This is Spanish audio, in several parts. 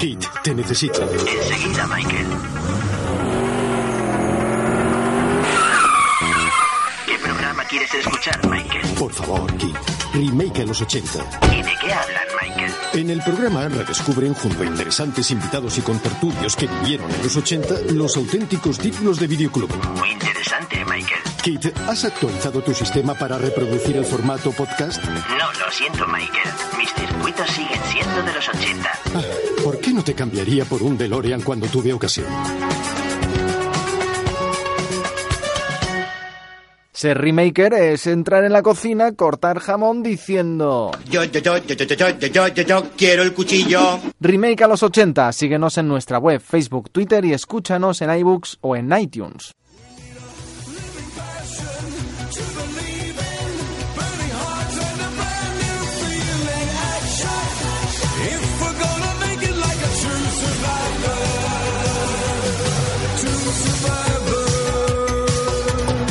Kit te necesita. Enseguida, Michael. ¿Qué programa quieres escuchar, Michael? Por favor, Kit. Remake a los 80. ¿Y de qué Michael? En el programa redescubren junto a interesantes invitados y contertulios que vivieron en los 80 los auténticos títulos de videoclub. Muy interesante, Michael. Kit, ¿has actualizado tu sistema para reproducir el formato podcast? No, lo siento, Michael. Mis circuitos siguen siendo de los 80. Ah, ¿Por qué no te cambiaría por un DeLorean cuando tuve ocasión? Ser remaker es entrar en la cocina, cortar jamón diciendo Yo, yo, yo, yo, yo, yo, yo, yo, yo, yo, quiero el cuchillo. Remake a los 80. Síguenos en nuestra web, Facebook, Twitter y escúchanos en iBooks o en iTunes.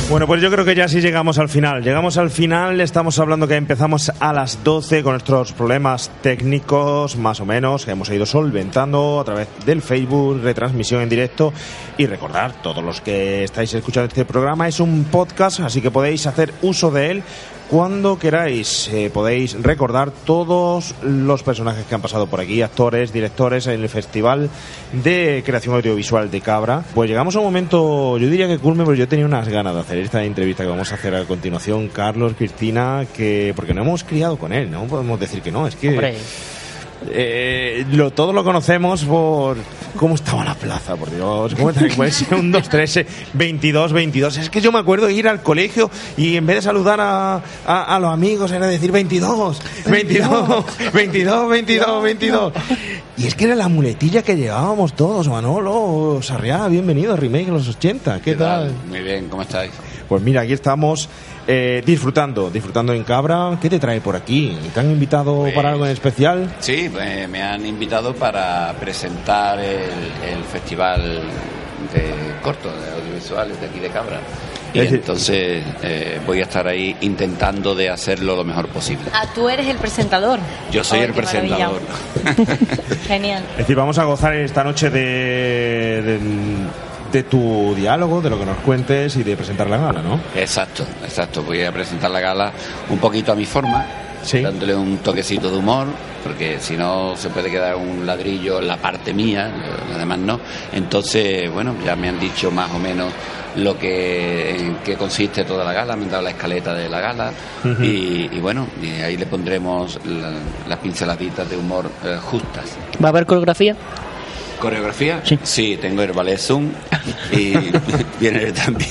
Bueno, pues yo creo que ya sí llegamos al final. Llegamos al final, estamos hablando que empezamos a las 12 con nuestros problemas técnicos, más o menos, que hemos ido solventando a través del Facebook, retransmisión en directo. Y recordar, todos los que estáis escuchando este programa, es un podcast, así que podéis hacer uso de él cuando queráis. Eh, podéis recordar todos los personajes que han pasado por aquí, actores, directores, en el Festival de Creación Audiovisual de Cabra. Pues llegamos a un momento, yo diría que culme, pero yo tenía unas ganas de hacer esta entrevista que vamos a hacer a continuación. Carlos, Cristina, que porque no hemos criado con él, no podemos decir que no, es que... Eh, lo, todos lo conocemos por cómo estaba la plaza, por Dios. ¿Cómo está? Puede ser un 2, 3, 22, 22. Es que yo me acuerdo de ir al colegio y en vez de saludar a, a, a los amigos era decir 22, 22, 22, 22, 22. Y es que era la muletilla que llevábamos todos. Manolo, Sarriá, bienvenido a Remake en los 80. ¿Qué, tal? Muy bien, ¿cómo estáis? Pues mira, aquí estamos eh, disfrutando, disfrutando en Cabra. ¿Qué te trae por aquí? ¿Te han invitado Pues- para algo en especial? Sí, pues, me han invitado para presentar el, el festival de cortos, de audiovisuales de aquí de Cabra. Y entonces eh, voy a estar ahí intentando de hacerlo lo mejor posible. Ah, tú eres el presentador. Yo soy el presentador. Genial. Es decir, vamos a gozar esta noche de, de, de tu diálogo, de lo que nos cuentes y de presentar la gala, ¿no? Exacto, exacto. Voy a presentar la gala un poquito a mi forma, Sí. dándole un toquecito de humor, porque si no se puede quedar un ladrillo en la parte mía, además no. Entonces, bueno, ya me han dicho más o menos lo que en qué consiste toda la gala, me han dado la escaleta de la gala y, y bueno, y ahí le pondremos la- las pinceladitas de humor eh, justas. ¿Va a haber coreografía? ¿Coreografía? Sí. tengo el ballet Zoom y viene él también.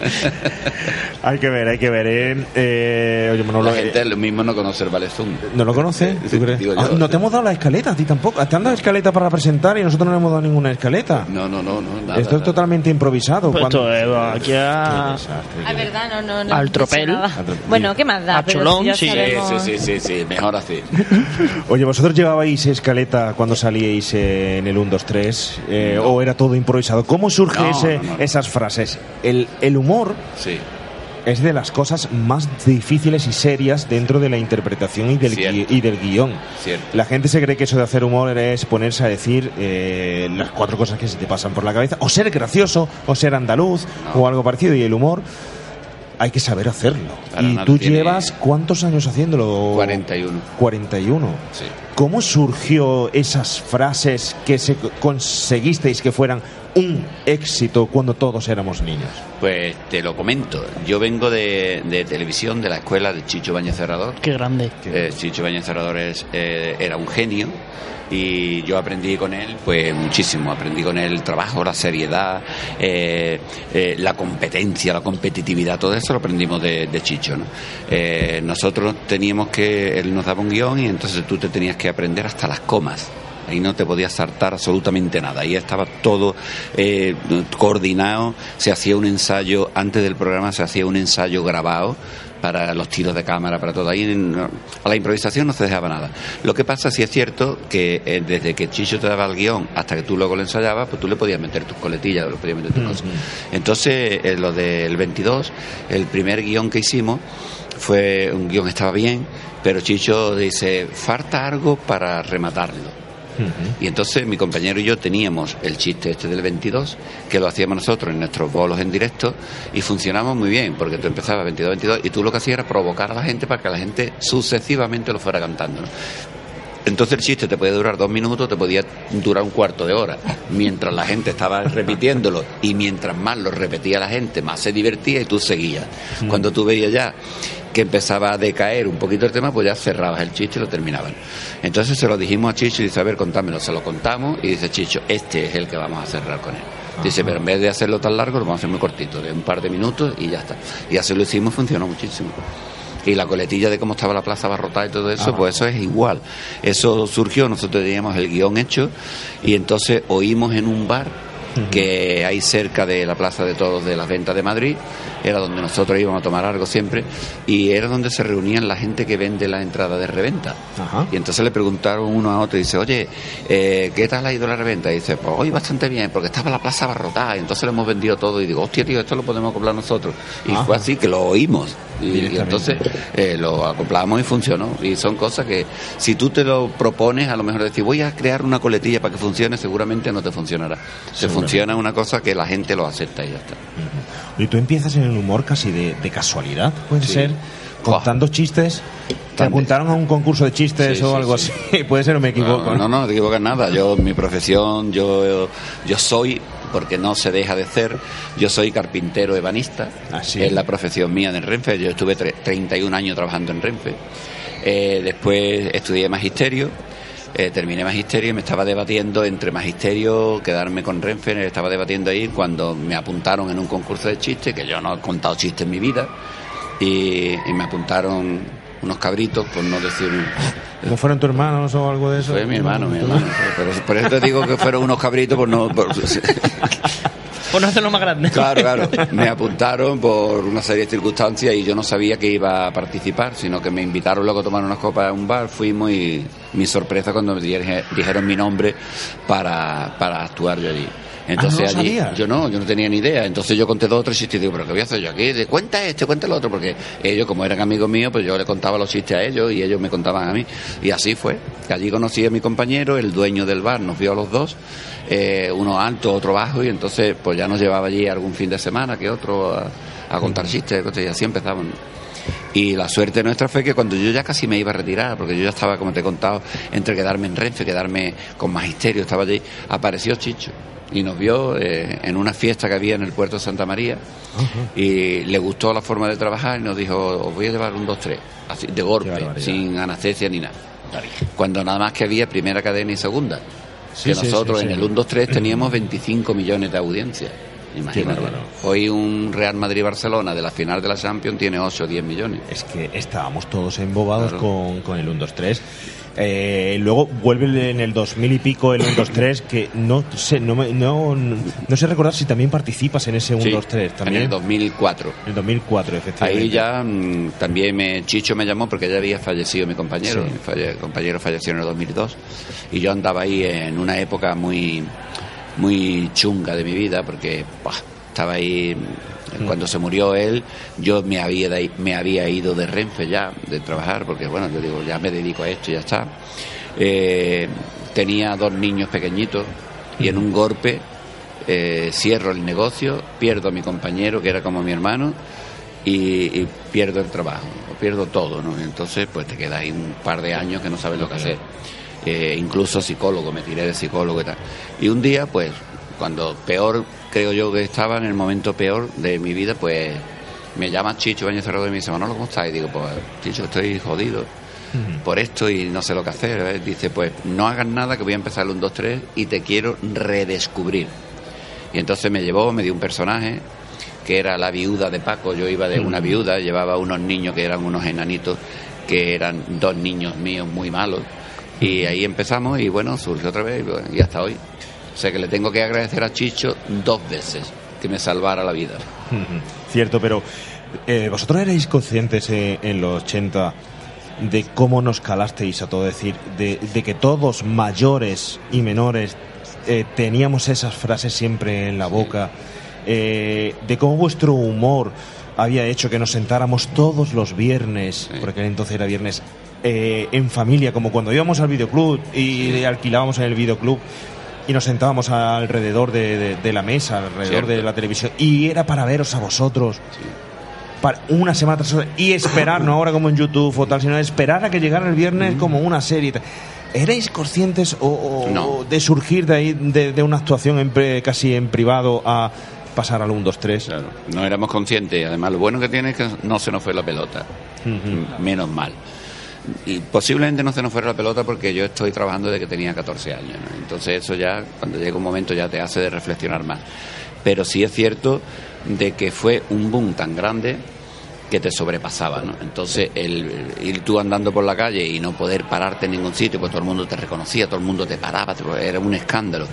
Hay que ver, hay que ver, ¿eh? Eh, oye, Manolo, La eh, gente lo mismo no conoce el Zoom. ¿No lo conoce? ¿Tú Sí, crees? digo yo. Ah, no te hemos dado la escaleta, a ti tampoco. Te han dado escaleta para presentar y nosotros no le hemos dado ninguna escaleta. No, no, no, no. Nada, Esto es nada. totalmente improvisado. Pues Cuando- esto es aquí a- Qué desastre, Ah, verdad, no, no, no. Al tropel. Bueno, ¿qué más da? A cholón, sí. Sí, sabemos- sí, sí, sí, sí, mejor así. Oye, ¿vosotros llevabais escaleta cuando salíais eh, en el 1, 2, 3? eh, ¿O era todo improvisado? ¿Cómo surge No, ese- no, no. esas frases? El, el humor Sí, es de las cosas más difíciles y serias dentro de la interpretación y del, gui- y del guion. cierto. La gente se cree que eso de hacer humor es ponerse a decir eh, las cuatro cosas que se te pasan por la cabeza, o ser gracioso, o ser andaluz, No. o algo parecido. Y el humor hay que saber hacerlo. Para y tú llevas cuántos años haciéndolo? 41. 41. Sí. ¿Cómo surgió esas frases que se conseguisteis que fueran un éxito cuando todos éramos niños? Pues te lo comento. Yo vengo de, de televisión, de la escuela de Chicho Bañez Cerrador. Qué grande. Eh, Chicho Bañez Cerrador es, eh, era un genio y yo aprendí con él pues muchísimo. Aprendí con él el trabajo, la seriedad, eh, eh, la competencia, la competitividad, todo eso lo aprendimos de, de Chicho. ¿no? Eh, nosotros teníamos que, él nos daba un guion y entonces tú te tenías que aprender hasta las comas. Ahí no te podías saltar absolutamente nada. Ahí estaba todo eh, coordinado. Se hacía un ensayo, antes del programa se hacía un ensayo grabado para los tiros de cámara, para todo. Ahí a la improvisación no se dejaba nada. Lo que pasa, sí es cierto, que eh, desde que Chicho te daba el guion hasta que tú luego lo ensayabas, pues tú le podías meter tus coletillas, le podías meter tus cosas. Entonces, eh, lo del 22, el primer guion que hicimos fue un guion que estaba bien, pero Chicho dice, falta algo para rematarlo. Y entonces mi compañero y yo teníamos el chiste este del 22, que lo hacíamos nosotros en nuestros bolos en directo, y funcionaba muy bien, porque tú empezabas 22-22 y tú lo que hacías era provocar a la gente para que la gente sucesivamente lo fuera cantando. ¿no? Entonces el chiste te puede durar dos minutos, te podía durar un cuarto de hora. Mientras la gente estaba repitiéndolo y mientras más lo repetía la gente, más se divertía y tú seguías. Cuando tú veías ya que empezaba a decaer un poquito el tema, pues ya cerrabas el chiste y lo terminaban. Entonces se lo dijimos a Chicho y dice, a ver, contámelo. Se lo contamos y dice Chicho, este es el que vamos a cerrar con él. Dice, pero en vez de hacerlo tan largo, lo vamos a hacer muy cortito, de un par de minutos y ya está. Y así lo hicimos, funcionó muchísimo y la coletilla de cómo estaba la plaza abarrotada y todo eso, pues eso es igual. Eso surgió, nosotros teníamos el guion hecho y entonces oímos en un bar que hay cerca de la Plaza de Todos de las Ventas de Madrid, era donde nosotros íbamos a tomar algo siempre, y era donde se reunían la gente que vende la entrada de reventa. Y entonces le preguntaron uno a otro y dice, oye, eh, ¿qué tal ha ido la reventa? Y dice, pues hoy bastante bien, porque estaba la plaza abarrotada, y entonces le hemos vendido todo, y digo, hostia, tío, esto lo podemos acoplar nosotros. Y fue así que lo oímos. Y, y entonces eh, lo acoplamos y funcionó. Y son cosas que si tú te lo propones, a lo mejor decir, voy a crear una coletilla para que funcione, seguramente no te funcionará. Funciona una cosa que la gente lo acepta y ya está. Y tú empiezas en el humor casi de, de casualidad, puede Sí. ser, contando chistes. ¿Te apuntaron a un concurso de chistes Sí, o sí, algo sí. así? puede ser o me equivoco. No, no, no, no te equivocas nada. Yo, mi profesión, yo, yo soy, porque no se deja de ser, yo soy carpintero ebanista. Es la profesión mía en Renfe. Yo estuve tre- 31 años trabajando en Renfe. Eh, después estudié magisterio. Eh, terminé magisterio y me estaba debatiendo entre magisterio, quedarme con Renfe, estaba debatiendo ahí cuando me apuntaron en un concurso de chistes, que yo no he contado chistes en mi vida, y, y me apuntaron unos cabritos, por no decir ¿No fueron tus hermanos o algo de eso? fue mi hermano, mi hermano. Pero por eso te digo que fueron unos cabritos por no. Por, Por no hacerlo más grande. claro, claro. Me apuntaron por una serie de circunstancias y yo no sabía que iba a participar, sino que me invitaron luego a tomar unas copas a un bar, fuimos y mi sorpresa cuando me dije- dijeron mi nombre para, para actuar yo allí. Entonces Ah, ¿no allí, sabías? yo no, yo no tenía ni idea. Entonces yo conté dos o tres chistes y digo, pero ¿qué voy a hacer yo aquí? De, cuenta este, cuenta el otro, porque ellos, como eran amigos míos, pues yo le contaba los chistes a ellos y ellos me contaban a mí. Y así fue. Allí conocí a mi compañero, el dueño del bar, nos vio a los dos, eh, uno alto, otro bajo, y entonces pues ya nos llevaba allí algún fin de semana que otro a, a contar chistes, y así empezamos. Y la suerte nuestra fue que cuando yo ya casi me iba a retirar, porque yo ya estaba, como te he contado, entre quedarme en Renfe, quedarme con magisterio, estaba allí, apareció Chicho y nos vio eh, en una fiesta que había en el puerto de Santa María y le gustó la forma de trabajar y nos dijo, os voy a llevar un 2-3, así, de golpe, sin anestesia ni nada. Cuando nada más que había primera cadena y segunda. Sí, que sí, nosotros sí, en el 1-2-3 teníamos 25 millones de audiencia. Imagínate. Hoy un Real Madrid-Barcelona de la final de la Champions tiene 8 o 10 millones. Es que estábamos todos embobados Claro. con, con el 1-2-3. Eh, luego vuelve en el 2000 y pico el 1-2-3, que no sé, no, me- no, no sé recordar si también participas en ese 1-2-3. Sí, también. En el 2004. El 2004, efectivamente. Ahí ya mm, también me, Chicho me llamó porque ya había fallecido mi compañero. Sí. Mi falle- compañero falleció en el 2002. Y yo andaba ahí en una época muy, muy chunga de mi vida porque estaba ahí. mm, Cuando se murió él, yo me había, de- me había ido de Renfe ya, de trabajar, porque bueno, yo digo, ya me dedico a esto y ya está. Eh, tenía dos niños pequeñitos y en un golpe eh, cierro el negocio, pierdo a mi compañero, que era como mi hermano, y, y pierdo el trabajo, o pierdo todo, ¿no? Entonces, pues te quedas ahí un par de años que no sabes lo que hacer. Eh, incluso psicólogo, me tiré de psicólogo y tal. Y un día, pues, cuando peor creo yo que estaba, en el momento peor de mi vida, pues me llama Chicho Baño Cerrado y me dice, Manolo, ¿cómo estás? Y digo, pues, Chicho, estoy jodido por esto y no sé lo que hacer. ¿eh? Dice, pues no hagas nada que voy a empezar el 1, 2, 3 y te quiero redescubrir. Y entonces me llevó, me dio un personaje que era la viuda de Paco. Yo iba de una viuda, llevaba unos niños que eran unos enanitos, que eran dos niños míos muy malos. Y ahí empezamos y bueno, surgió otra vez y bueno, y hasta hoy. O sea que le tengo que agradecer a Chicho dos veces que me salvara la vida. Cierto, pero eh, vosotros erais conscientes eh, en los 80 de cómo nos calasteis a todo decir, de, de que todos mayores y menores eh, teníamos esas frases siempre en la boca, eh, de cómo vuestro humor había hecho que nos sentáramos todos los viernes, porque entonces era viernes, eh, en familia, como cuando íbamos al videoclub y alquilábamos en el videoclub y nos sentábamos alrededor de, de- de la mesa, alrededor Cierto. de la televisión, y era para veros a vosotros. Para una semana tras otra, y esperar, no ahora como en YouTube o tal, sino esperar a que llegara el viernes como una serie. y. ¿Erais conscientes o, o- No. de surgir de ahí, de, de una actuación en pre- casi en privado a pasar al 1, 2, 3? Claro, no éramos conscientes. Además, lo bueno que tiene es que no se nos fue la pelota. Menos mal. Y posiblemente no se nos fuera la pelota porque yo estoy trabajando desde que tenía 14 años. Entonces, eso ya, cuando llega un momento, ya te hace de reflexionar más. Pero sí es cierto de que fue un boom tan grande que te sobrepasaba, ¿no? Entonces, el, el ir tú andando por la calle y no poder pararte en ningún sitio, pues todo el mundo te reconocía, todo el mundo te paraba, era un escándalo.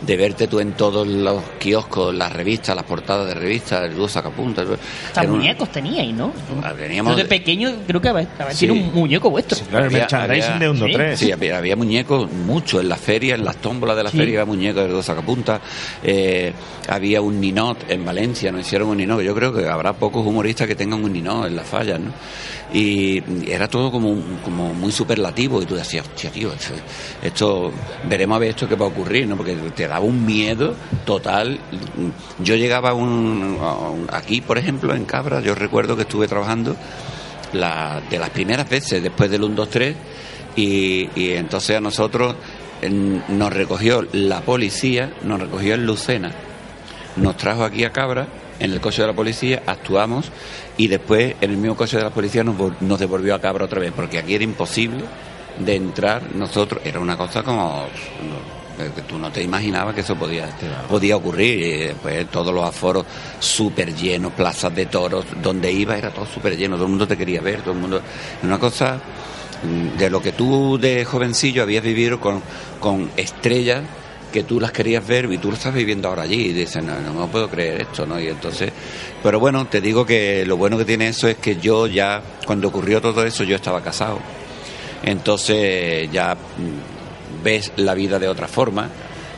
De verte tú en todos los kioscos, las revistas, las portadas de revistas, el dúo sacapuntas. Hasta muñecos teníais, ¿no? Ah, teníamos- Yo de pequeño creo que habéis habéis Sí. tenido un muñeco vuestro. Claro, el Había- merchandising había- de 1, sí, 3. Sí, había, había muñecos, mucho en las ferias, en las tómbolas de la Sí. feria, había muñecos de dos sacapuntas. Eh, había un ninot en Valencia, nos hicieron un ninot. Yo creo que habrá pocos humoristas que tengan un ninot en las fallas, ¿no? Y era todo como, como muy superlativo y tú decías, tío, esto, esto- veremos a ver esto qué va a ocurrir, ¿no? Porque te daba un miedo total. Yo llegaba un, aquí, por ejemplo, en Cabra, yo recuerdo que estuve trabajando la, de las primeras veces después del 1, 2, 3 y, y entonces a nosotros nos recogió la policía, nos recogió en Lucena, nos trajo aquí a Cabra en el coche de la policía, actuamos y después en el mismo coche de la policía nos, nos devolvió a Cabra otra vez, porque aquí era imposible de entrar nosotros, era una cosa como... eh, que tú no te imaginabas que eso podía, podía ocurrir. Y después todos los aforos súper llenos, plazas de toros, donde iba era todo súper lleno, todo el mundo te quería ver, todo el mundo... Una cosa mm, de lo que tú de jovencillo habías vivido con, con estrellas que tú las querías ver y tú lo estás viviendo ahora allí y dices, no, no me puedo creer esto, ¿no? Y entonces, pero bueno, te digo que lo bueno que tiene eso es que yo ya, cuando ocurrió todo eso, yo estaba casado. Entonces ya ves la vida de otra forma,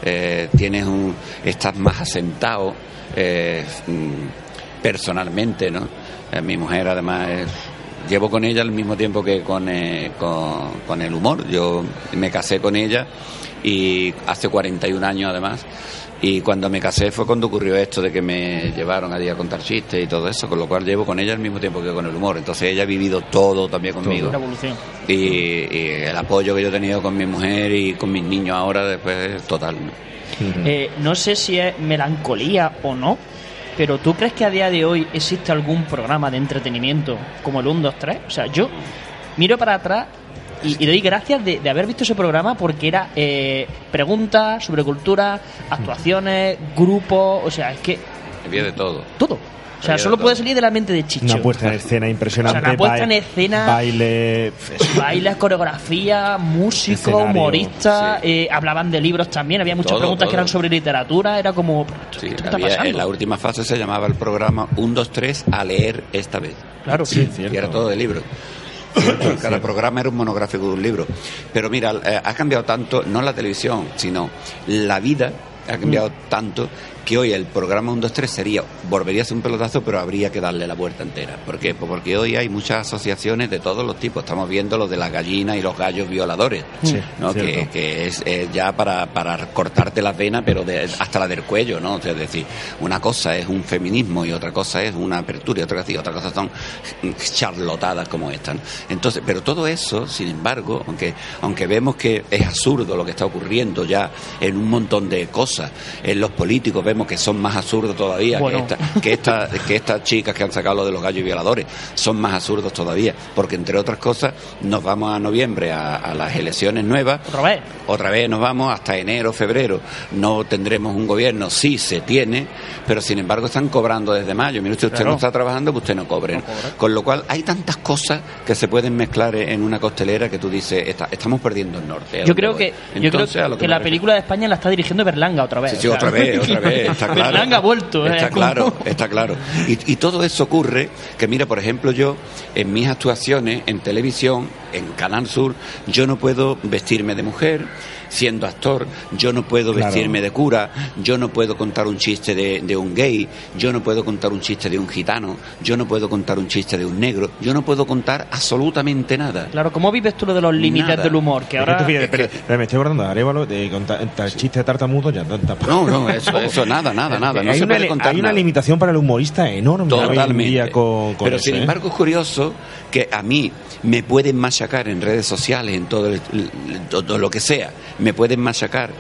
eh, tienes un, estás más asentado eh, mm, personalmente, ¿no? Eh, mi mujer además llevo con ella al mismo tiempo que con, eh, con, con el humor. Yo me casé con ella y hace 41 años además. Y cuando me casé fue cuando ocurrió esto de que me llevaron allí a contar chistes y todo eso, con lo cual llevo con ella al mismo tiempo que con el humor. Entonces ella ha vivido todo también conmigo. Una evolución. Y, y el apoyo que yo he tenido con mi mujer y con mis niños ahora después es total. ¿no? Eh, no sé si es melancolía o no, pero ¿tú crees que a día de hoy existe algún programa de entretenimiento como el 1, 2, 3? O sea, yo miro para atrás y, y doy gracias de, de haber visto ese programa porque era eh, preguntas sobre cultura, actuaciones, grupos, o sea, es que Había de todo. todo. O sea, solo de puede salir de la mente de Chicho. Una puesta en escena impresionante. O sea, una puesta en escena- Baile. Bailes, coreografía, músico, Escenario, humorista, sí. eh, hablaban de libros también, había muchas Todo, preguntas que eran sobre literatura, era como, ¿pero esto- Sí, está pasando? en la última fase se llamaba el programa 1, 2, 3 a leer esta vez. Claro, Sí, Y cierto. era todo de libros. Cada programa era un monográfico de un libro. Pero mira, eh, ha cambiado tanto, no la televisión, sino la vida ha cambiado tanto que hoy el programa 1, 2, 3 sería, volvería a ser un pelotazo, pero habría que darle la vuelta entera. ¿Por qué? Pues porque hoy hay muchas asociaciones de todos los tipos. Estamos viendo lo de las gallinas y los gallos violadores, Sí, ¿no? que, que es, ya para, para cortarte las venas, pero de- hasta la del cuello, ¿no? O sea, es decir, una cosa es un feminismo y otra cosa es una apertura y otra, y otra cosa son charlotadas como esta. ¿no? Entonces, pero todo eso, sin embargo, aunque, aunque vemos que es absurdo lo que está ocurriendo ya en un montón de cosas, en los políticos vemos que son más absurdos todavía Bueno. que, esta- que, esta- que estas chicas que han sacado lo de los gallos violadores, son más absurdos todavía, porque entre otras cosas nos vamos a noviembre a, a las elecciones nuevas Otra vez. otra vez nos vamos hasta enero, febrero. No tendremos un gobierno, sí se tiene, pero sin embargo están cobrando desde mayo. Mire usted, usted Claro. no está trabajando, pues usted no cobre. Con lo cual hay tantas cosas que se pueden mezclar en una costelera que tú dices, "Esta- estamos perdiendo el norte. ¿a Yo creo voy?". que, yo creo Entonces, que la refiero. película de España la está dirigiendo Berlanga otra vez. Sí, sí, otra vez, otra vez, está claro. Berlanga ha vuelto. eh, Está claro, está claro. Y, y todo eso ocurre que, mira, por ejemplo, yo en mis actuaciones en televisión en Canal Sur yo no puedo vestirme de mujer, siendo actor, yo no puedo Claro. vestirme de cura, yo no puedo contar un chiste de, de un gay, yo no puedo contar un chiste de un gitano, yo no puedo contar un chiste de un negro, yo no puedo contar absolutamente nada. Claro, ¿cómo vives tú lo de los límites Nada. del humor? Que Es que ahora... es que- espera, me estoy acordando de Arevalo de contar el chiste de tartamudo ya. No, no, eso, eso nada, nada, nada. No hay se una, puede li- contar hay una nada. limitación para el humorista enorme hoy en Totalmente. día con, con Pero eso, sin ¿eh? embargo es curioso que a mí me pueden machacar en redes sociales, en todo, el- todo lo que sea, me pueden machacar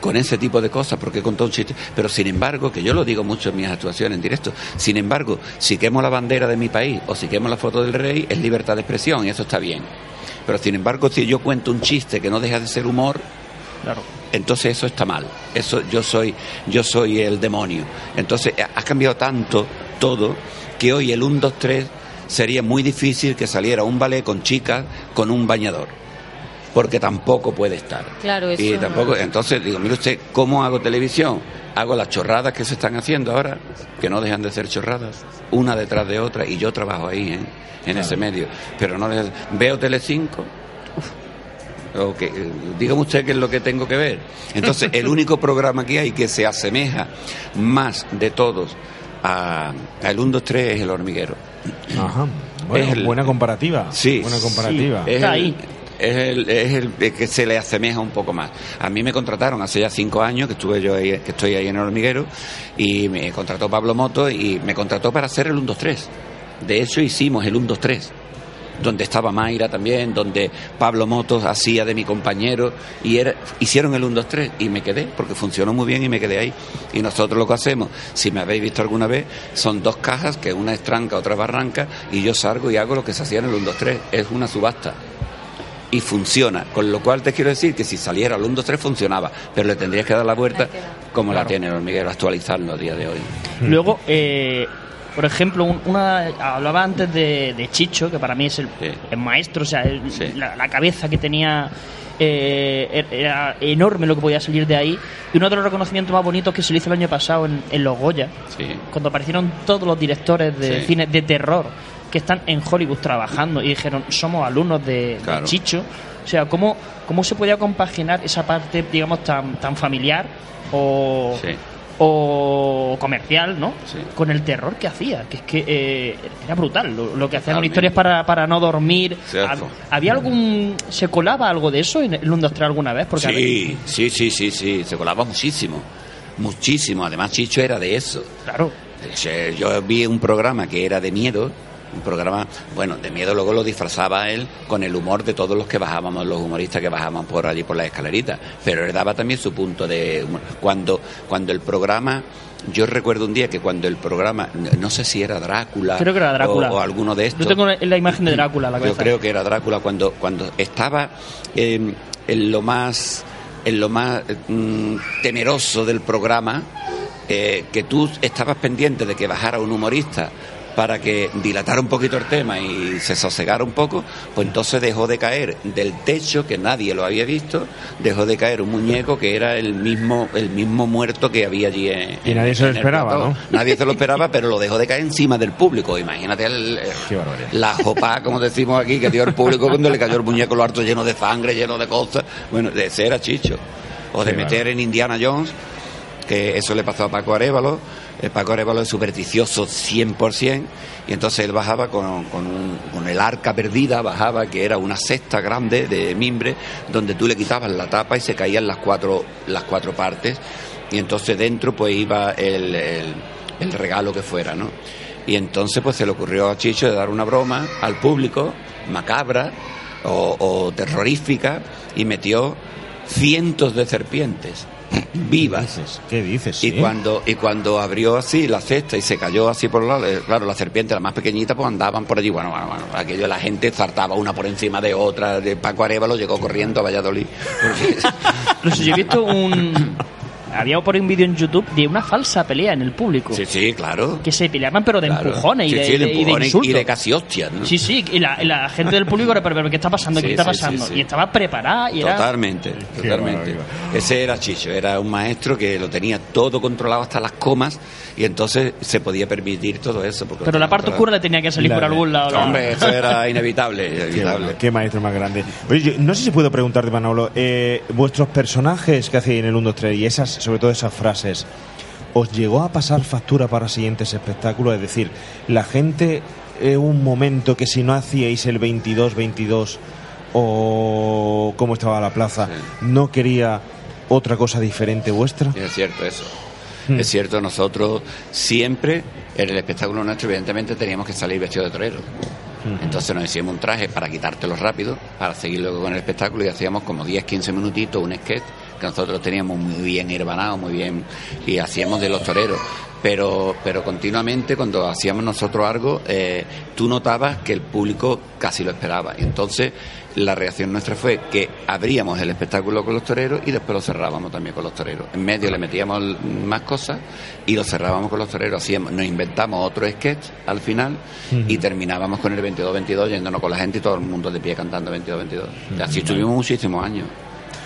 con ese tipo de cosas porque he contado un chiste, pero sin embargo, que yo lo digo mucho en mis actuaciones en directo, sin embargo, si quemo la bandera de mi país o si quemo la foto del rey, es libertad de expresión y eso está bien. Pero sin embargo, si yo cuento un chiste que no deja de ser humor, Claro. entonces eso está mal. Eso yo soy yo soy el demonio. Entonces ha cambiado tanto todo que hoy el 1 2 3 sería muy difícil que saliera un ballet con chicas con un bañador. Porque tampoco puede estar. Claro, eso Y no. tampoco, entonces digo, mire usted, ¿cómo hago televisión? Hago las chorradas que se están haciendo ahora, que no dejan de ser chorradas, una detrás de otra, y yo trabajo ahí, ¿eh? en ese medio. Pero no deja- veo Telecinco, o que, eh, dígame usted qué es lo que tengo que ver. Entonces, el único programa que hay que se asemeja más de todos a, a el 1, 2, 3 es el hormiguero. Ajá. Bueno, Es el- buena comparativa. Sí, Buena comparativa. Es Está el, ahí. Es el, es el que se le asemeja un poco más. A mí me contrataron hace ya cinco años que estuve yo ahí, que estoy ahí en el hormiguero y me contrató Pablo Moto y me contrató para hacer el 1, 2, 3. De hecho hicimos el 1, 2, 3 donde estaba Mayra también, donde Pablo Motos hacía de mi compañero y era, hicieron el 1, 2, 3 y me quedé, porque funcionó muy bien y me quedé ahí. Y nosotros lo que hacemos, si me habéis visto alguna vez, son dos cajas, que una es tranca, otra barranca, y yo salgo y hago lo que se hacía en el 1, 2, 3, es una subasta. Y funciona, con lo cual te quiero decir que si saliera el 1, 2, 3 funcionaba, pero le tendrías que dar la vuelta como la tiene el hormiguero, actualizarlo a día de hoy. Luego, eh, por ejemplo, un- una hablaba antes de, de Chicho, que para mí es el, Sí. el maestro, o sea, el- Sí. la, la cabeza que tenía eh, er- era enorme lo que podía salir de ahí. Y uno de los reconocimientos más bonitos que se le hizo el año pasado en, en Los Goya, Sí. cuando aparecieron todos los directores de Sí. cine de terror que están en Hollywood trabajando y dijeron, somos alumnos de. Chicho. O sea, ¿cómo, ¿cómo se podía compaginar esa parte, digamos, tan, tan familiar o, Sí. o comercial, ¿no? Sí. Con el terror que hacía, que es que eh, era brutal lo, lo que hacían con historias para, para no dormir. ¿Había algún. ¿Se colaba algo de eso en el 1, 2, 3 alguna vez? Porque Sí, sí, sí, sí, sí, se colaba muchísimo, muchísimo. Además, Chicho era de eso. Claro. Yo vi un programa que era de miedo, un programa, bueno, de miedo luego lo disfrazaba él con el humor de todos los que bajábamos, los humoristas que bajábamos por allí por las escaleritas, pero él daba también su punto de humor. Cuando, cuando el programa, yo recuerdo un día que cuando el programa, no sé si era Drácula, Creo que era Drácula. O, o alguno de estos. Yo tengo la imagen de Drácula la Yo cabeza. creo que era Drácula cuando, cuando estaba eh, en lo más, en lo más mm, temeroso del programa, eh, que tú estabas pendiente de que bajara un humorista para que dilatara un poquito el tema y se sosegara un poco, pues entonces dejó de caer del techo que nadie lo había visto, dejó de caer un muñeco que era el mismo el mismo muerto que había allí en, Y nadie se lo esperaba. ¿no? Nadie se lo esperaba, pero lo dejó de caer encima del público. Imagínate el, Qué la jopa, como decimos aquí, que dio el público cuando le cayó el muñeco lo harto lleno de sangre, lleno de cosas. Bueno, de ese era Chicho. O de Qué meter en Indiana Jones, que eso le pasó a Paco Arevalo. El Paco Arevalo es supersticioso 100%, y entonces él bajaba con, con, un- el arca perdida, bajaba, que era una cesta grande de mimbre, donde tú le quitabas la tapa y se caían las cuatro, las cuatro partes, y entonces dentro pues iba el, el- el regalo que fuera, ¿no? Y entonces pues se le ocurrió a Chicho de dar una broma al público, macabra o, o terrorífica, y metió cientos de serpientes vivas. ¿Qué dices? Y Sí. cuando, y cuando abrió así la cesta y se cayó así por lado, eh, claro, las serpientes, las más pequeñitas, pues andaban por allí. Bueno, bueno, bueno, aquello la gente zartaba una por encima de otra. De Paco Arevalo llegó corriendo a Valladolid. Porque- Incluso yo he visto un. Había por un vídeo en YouTube de una falsa pelea en el público. Sí, sí, claro. Que se peleaban, pero de Claro. empujones y, Sí, de, sí, de- y de empujones insultos. y de casi hostias, ¿no? Sí, sí, y la, la gente del público era, pero, ¿qué está pasando? ¿Qué está pasando? Y estaba preparada y era... Totalmente, totalmente. Ese era Chicho, era un maestro que lo tenía todo controlado hasta las comas y entonces se podía permitir todo eso. porque Pero la parte oscura le tenía que salir por La- algún lado. ¿no? Hombre, eso era inevitable, Qué, inevitable. qué maestro más grande. Oye, yo no sé si puedo preguntarte, Manolo, eh, vuestros personajes que hacéis en el 1, 2, 3 y esas, sobre todo esas frases, ¿os llegó a pasar factura para siguientes espectáculos? Es decir, la gente, en un momento que si no hacíais el 22, 22 o cómo estaba la plaza, no quería otra cosa diferente vuestra. Es cierto eso. Hmm. Es cierto, nosotros siempre en el espectáculo nuestro, evidentemente, teníamos que salir vestidos de torero. Hmm. Entonces nos hicimos un traje para quitártelo rápido, para seguir luego con el espectáculo y hacíamos como 10, 15 minutitos, un sketch que nosotros teníamos muy bien hermanado, muy bien, y hacíamos de los toreros. Pero, pero continuamente cuando hacíamos nosotros algo, eh, tú notabas que el público casi lo esperaba. Y entonces la reacción nuestra fue que abríamos el espectáculo con los toreros y después lo cerrábamos también con los toreros. En medio le metíamos más cosas y lo cerrábamos con los toreros. Hacíamos, nos inventamos otro sketch al final y terminábamos con el 22-22 yéndonos con la gente y todo el mundo de pie cantando 22-22. Y Así estuvimos muchísimos años.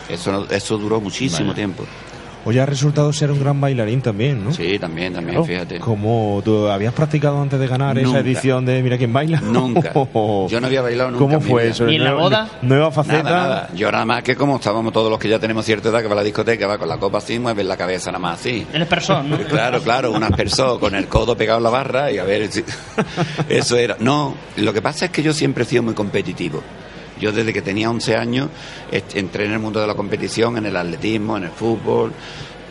Eso, eso duró muchísimo tiempo. Oye, ha resultado ser un gran bailarín también, ¿no? Sí, también, también, Claro. fíjate. ¿Cómo tú habías practicado antes de ganar esa edición de Mira quién baila? Nunca. Yo no había bailado nunca. ¿Cómo en fue eso? ¿Ni en la Nueva- boda? Nueva faceta. Nada, nada. Yo nada más que como estábamos todos los que ya tenemos cierta edad, que va a la discoteca, va con la copa así, mueve la cabeza nada más así. El person, ¿no? Claro, claro, unas personas con el codo pegado en la barra y a ver si... Eso era. No, lo que pasa es que yo siempre he sido muy competitivo. Yo desde que tenía 11 años entré en el mundo de la competición, en el atletismo, en el fútbol.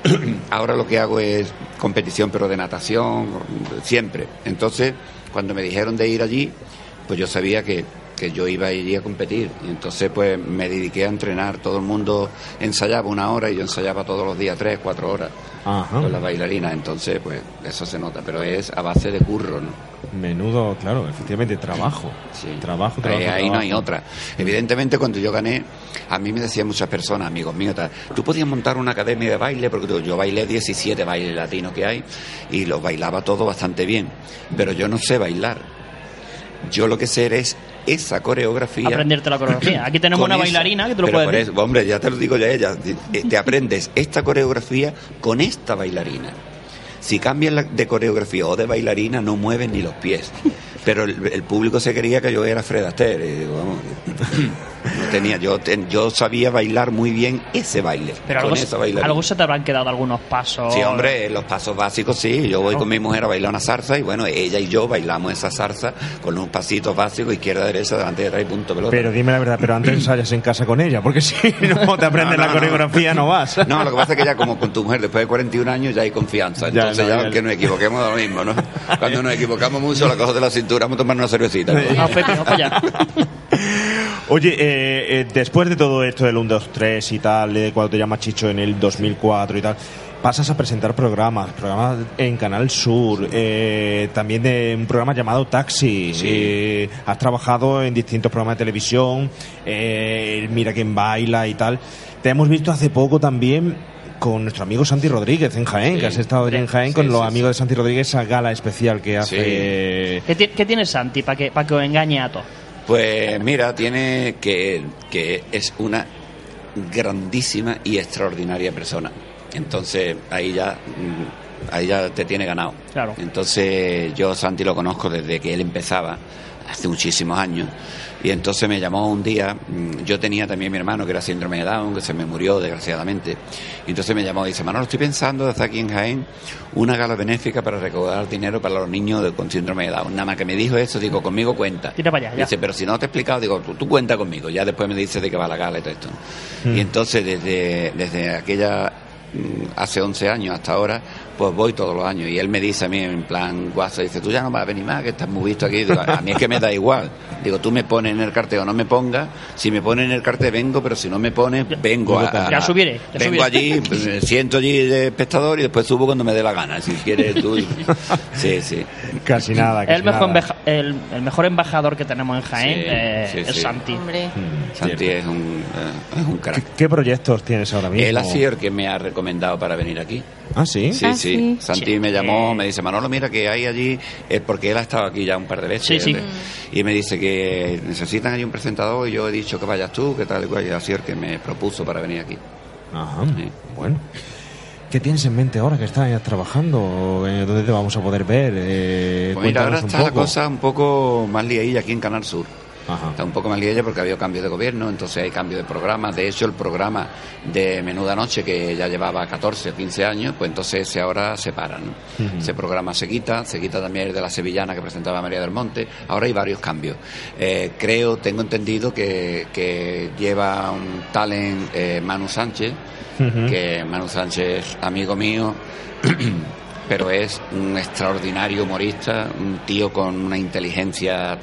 Ahora lo que hago es competición, pero de natación, siempre. Entonces, cuando me dijeron de ir allí, pues yo sabía que, que yo iba a ir a competir. Y entonces, pues me dediqué a entrenar. Todo el mundo ensayaba una hora y yo ensayaba todos los días tres, cuatro horas Ajá. con las bailarinas. Entonces, pues eso se nota, pero es a base de curro, ¿no? Menudo, claro, efectivamente, trabajo. Sí. Trabajo, Ahí, trabajo. ahí no hay otra. Evidentemente, cuando yo gané, a mí me decían muchas personas, amigos míos, tal, tú podías montar una academia de baile, porque yo- yo bailé 17 bailes latinos que hay y los bailaba todo bastante bien, pero yo no sé bailar. Yo lo que sé es esa coreografía. Aprenderte la coreografía. Aquí tenemos una esa- bailarina que te lo pero puede por decir. eso, hombre, ya te lo digo ya ella. eh, Te aprendes esta coreografía con esta bailarina. Si cambias la- de coreografía o de bailarina, no mueven ni los pies. Pero el, público se creía que yo era Fred Astaire. y digo, vamos, tenía, yo, ten- yo sabía bailar muy bien ese baile. Pero con algo, esa bailarina. algo se te habrán quedado algunos pasos. Sí, hombre, los pasos básicos sí. Yo voy con mi mujer a bailar una zarza y bueno, ella y yo bailamos esa zarza con unos pasitos básicos, izquierda, derecha, delante, detrás y punto pelota. Pero dime la verdad, pero antes ensayas en casa con ella, porque si no te aprendes No, la no, coreografía no, vas. No, lo que pasa es que ya como con tu mujer después de 41 años ya hay confianza. Ya, Entonces no, ya, ya. aunque nos equivoquemos da lo mismo, ¿no? Cuando nos equivocamos mucho la cojo de la cintura, vamos a tomar una cervecita. ¿no? Ah, Oye, eh, eh, después de todo esto del 1, 2, 3 y tal, de cuando te llamas Chicho en el 2004 y tal, pasas a presentar programas, programas en Canal Sur, eh, también de un programa llamado Taxi. Sí. Eh, has trabajado en distintos programas de televisión, eh, Mira quién baila y tal. Te hemos visto hace poco también con nuestro amigo Santi Rodríguez en Jaén, Sí. que has estado en Jaén Sí, con los amigos de Santi Rodríguez, esa gala especial que hace... ¿Qué, ti- qué tiene Santi para que, para que os engañe a todos? Pues mira, tiene que, que es una grandísima y extraordinaria persona. Entonces ahí ya, mm, ahí ya te tiene ganado. Claro. Entonces yo Santi lo conozco desde que él empezaba, hace muchísimos años. Y entonces me llamó un día, mm, yo tenía también mi hermano que era síndrome de Down, que se me murió desgraciadamente. Y entonces me llamó y dice, Manolo, estoy pensando desde aquí en Jaén una gala benéfica para recaudar dinero para los niños de- con síndrome de Down. Nada más que me dijo eso, digo, conmigo cuenta. Tira para allá, ya. Dice, pero si no te he explicado, digo, tú, tú cuenta conmigo. Ya después me dice de qué va la gala y todo esto. Y entonces desde, desde aquella, mm, hace 11 años hasta ahora, pues voy todos los años. Y él me dice a mí en plan guaso, dice, tú ya no vas a venir más, que estás muy visto aquí. Digo, a mí es que me da igual. Digo, tú me pones en el cartel o no me pongas. Si me pones en el cartel vengo, pero si no me pones, vengo a... Ya subiré, ya vengo subiré. allí, pues, me siento allí de espectador y después subo cuando me dé la gana. Si quieres tú... Sí, sí. Casi nada. casi El mejor, nada. el, el mejor embajador que tenemos en Jaén Sí, eh, sí, es sí. Santi. Hombre. Mm, Santi es un, eh, es un crack. ¿Qué, qué proyectos tienes ahora mismo? Él ha sido el que me ha recomendado para venir aquí. Ah, sí. Sí, Ah, sí. Sí. Santi me llamó, me dice, Manolo, mira que hay allí, eh, porque él ha estado aquí ya un par de veces. Sí, sí. eh, Y me dice que necesitan allí un presentador y yo he dicho que vayas tú, que tal y cual. Y sido el que me propuso para venir aquí. Ajá. Sí. Bueno. ¿Qué tienes en mente ahora que estás trabajando? Eh, ¿Dónde te vamos a poder ver? Eh, Pues mira, ahora está la poco. cosa un poco más liadilla aquí en Canal Sur. Ajá. Está un poco más liadilla porque ha habido cambio de gobierno, entonces hay cambio de programa. De hecho, el programa de Menuda Noche, que ya llevaba 14 o 15 años, pues entonces ese ahora se para. ¿no? Ese programa se quita, se quita también el de la Sevillana que presentaba María del Monte. Ahora hay varios cambios. Eh, creo, tengo entendido que, que lleva un talent eh, Manu Sánchez, que Manu Sánchez es amigo mío. pero es un extraordinario humorista, un tío con una inteligencia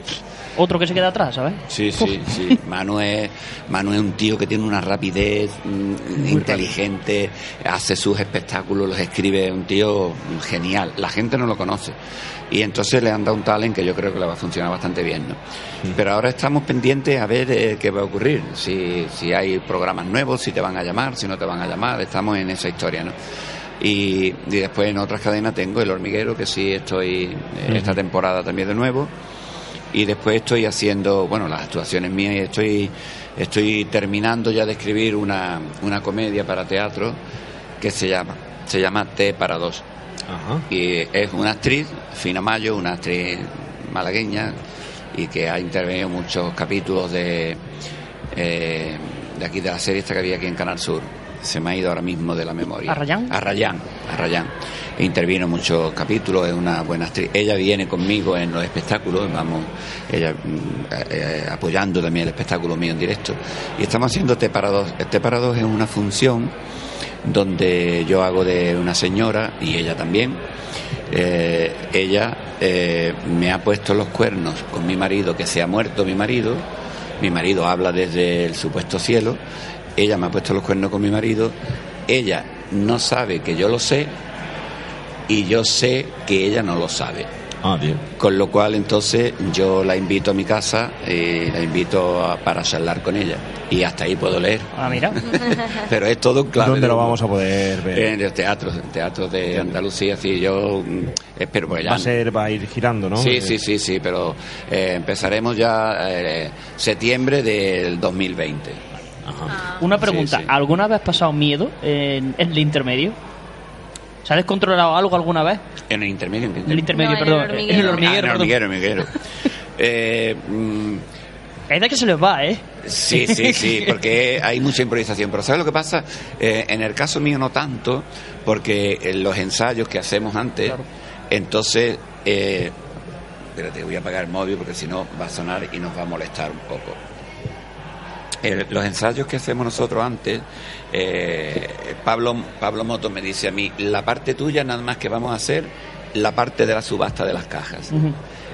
Otro que se queda atrás, ¿sabes? Sí, sí, sí. Manu es, Manu es un tío que tiene una rapidez mm, inteligente, hace sus espectáculos, los escribe, un tío genial. La gente no lo conoce. Y entonces le han dado un talent que yo creo que le va a funcionar bastante bien, ¿no? Pero ahora estamos pendientes a ver eh, qué va a ocurrir. Si, si hay programas nuevos, si te van a llamar, si no te van a llamar. Estamos en esa historia, ¿no? Y, y después en otras cadenas tengo El Hormiguero, que sí estoy eh, esta temporada también de nuevo y después estoy haciendo, bueno, las actuaciones mías y estoy, estoy terminando ya de escribir una, una comedia para teatro que se llama, se llama T para dos. Ajá. Y es una actriz, Fina Mayo, una actriz malagueña y que ha intervenido en muchos capítulos de, eh, de aquí de la serie esta que había aquí en Canal Sur. Se me ha ido ahora mismo de la memoria. ¿Arrayán? Arrayán, Arrayán. E intervino en muchos capítulos, es una buena actriz. Ella viene conmigo en los espectáculos, vamos, ella mm, eh, eh, apoyando también el espectáculo mío en directo. Y estamos haciendo T para dos. T para dos es una función donde yo hago de una señora y ella también. Eh, ella eh, me ha puesto los cuernos con mi marido, que se ha muerto mi marido. Mi marido habla desde el supuesto cielo. Ella me ha puesto los cuernos con mi marido. Ella no sabe que yo lo sé y yo sé que ella no lo sabe. Ah, bien. Con lo cual entonces yo la invito a mi casa y la invito a- para charlar con ella. Y hasta ahí puedo leer. Ah, mira. Pero es todo clave. ¿Dónde de lo humor. vamos a poder ver? En el teatro, en teatro de Andalucía, sí, yo mm, espero ya... Va a ser, va a ir girando, ¿no? Sí, Eh, sí, sí, sí, pero eh, empezaremos ya eh, septiembre del 2020. Ajá. Una pregunta. Sí, sí. ¿Alguna vez has pasado miedo en, en el intermedio? ¿Se ha descontrolado algo alguna vez? En el intermedio, ¿en el intermedio, No, en el perdón. hormiguero. En el Ah, en hormiguero, el perdón. hormiguero, hormiguero. Eh, mm, Es de que se les va, ¿eh? Sí, sí, sí, porque hay mucha improvisación. Pero ¿sabes lo que pasa? Eh, en el caso mío no tanto, porque en los ensayos que hacemos antes, entonces, eh, espérate, voy a apagar el móvil porque si no va a sonar y nos va a molestar un poco. El- los ensayos que hacemos nosotros antes, eh, Pablo, Pablo Moto me dice a mí, la parte tuya nada más que vamos a hacer la parte de la subasta de las cajas.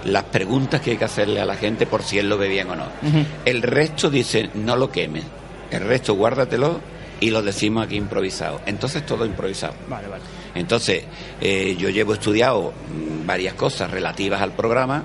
Las preguntas que hay que hacerle a la gente por si él lo ve bien o no. El resto dice, no lo quemes. El resto guárdatelo y lo decimos aquí improvisado. Entonces todo improvisado. Vale, vale. Entonces, eh, yo llevo estudiado varias cosas relativas al programa,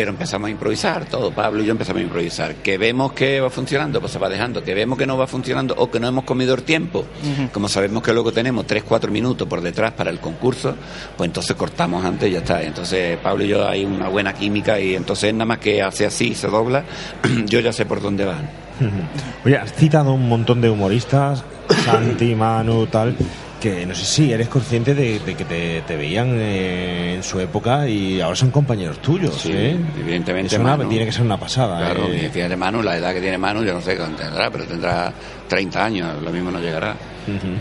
pero empezamos a improvisar todo. Pablo y yo empezamos a improvisar. Que vemos que va funcionando, pues se va dejando. Que vemos que no va funcionando o que no hemos comido el tiempo. Como sabemos que luego tenemos 3, 4 minutos por detrás para el concurso, pues entonces cortamos antes y ya está. Entonces, Pablo y yo hay una buena química y entonces nada más que hace así, se dobla, yo ya sé por dónde van. Oye, has citado un montón de humoristas, Santi, Manu, tal, que no sé si eres consciente de, de que te, te veían eh, en su época y ahora son compañeros tuyos, Sí, ¿eh? evidentemente, Es una- Manu. tiene que ser una pasada. Claro, ¿eh? y fíjate Manu, la edad que tiene Manu, yo no sé cuánto tendrá, pero tendrá 30 años, lo mismo no llegará.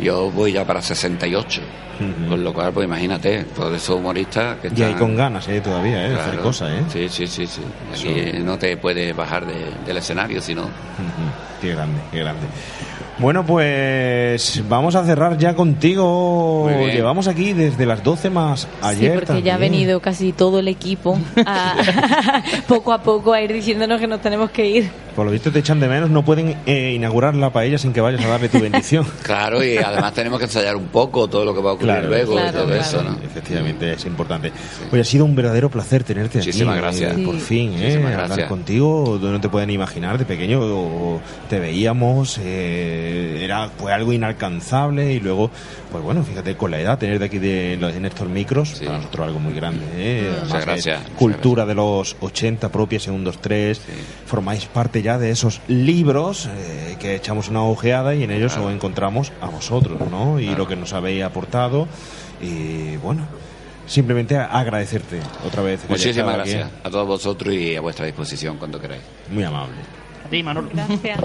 Yo voy ya para 68, Ujú. con lo cual, pues imagínate, todos esos humoristas que Y están... ahí con ganas, ¿eh? Todavía, ¿eh? Hacer cosas, ¿eh? Sí, sí, sí, sí. Aquí no te puedes bajar de- del escenario, sino... Ujú. Qué grande, qué grande. Bueno, pues vamos a cerrar ya contigo. Llevamos aquí desde las 12 más ayer. sí, porque ya ha venido casi todo el equipo a- poco a poco a ir diciéndonos que nos tenemos que ir. Por lo visto te echan de menos, no pueden eh, inaugurar la paella sin que vayas a darle tu bendición. Claro, y además tenemos que ensayar un poco todo lo que va a ocurrir Claro. luego y Claro, todo claro. eso, ¿no? Efectivamente, es importante. Oye, ha sido un verdadero placer tenerte Muchísimas aquí. gracias. eh, por Sí. fin, ¿eh? Muchísimas Hablar gracias. contigo, no te pueden imaginar, de pequeño o te veíamos, eh, era pues algo inalcanzable y luego, pues bueno, fíjate, con la edad, tener de aquí de, en estos micros, Sí. para nosotros algo muy grande. ¿eh? Muchas gracias, es muchas Cultura de los 80 propias en 1, 2, 3. Formáis parte ya de esos libros eh, que echamos una ojeada y en ellos os encontramos a vosotros, ¿no? Y lo que nos habéis aportado. Y bueno, simplemente agradecerte otra vez. Muchísimas aquí. gracias a todos vosotros y a vuestra disposición cuando queráis. Muy amable. A ti, Manolo. Gracias.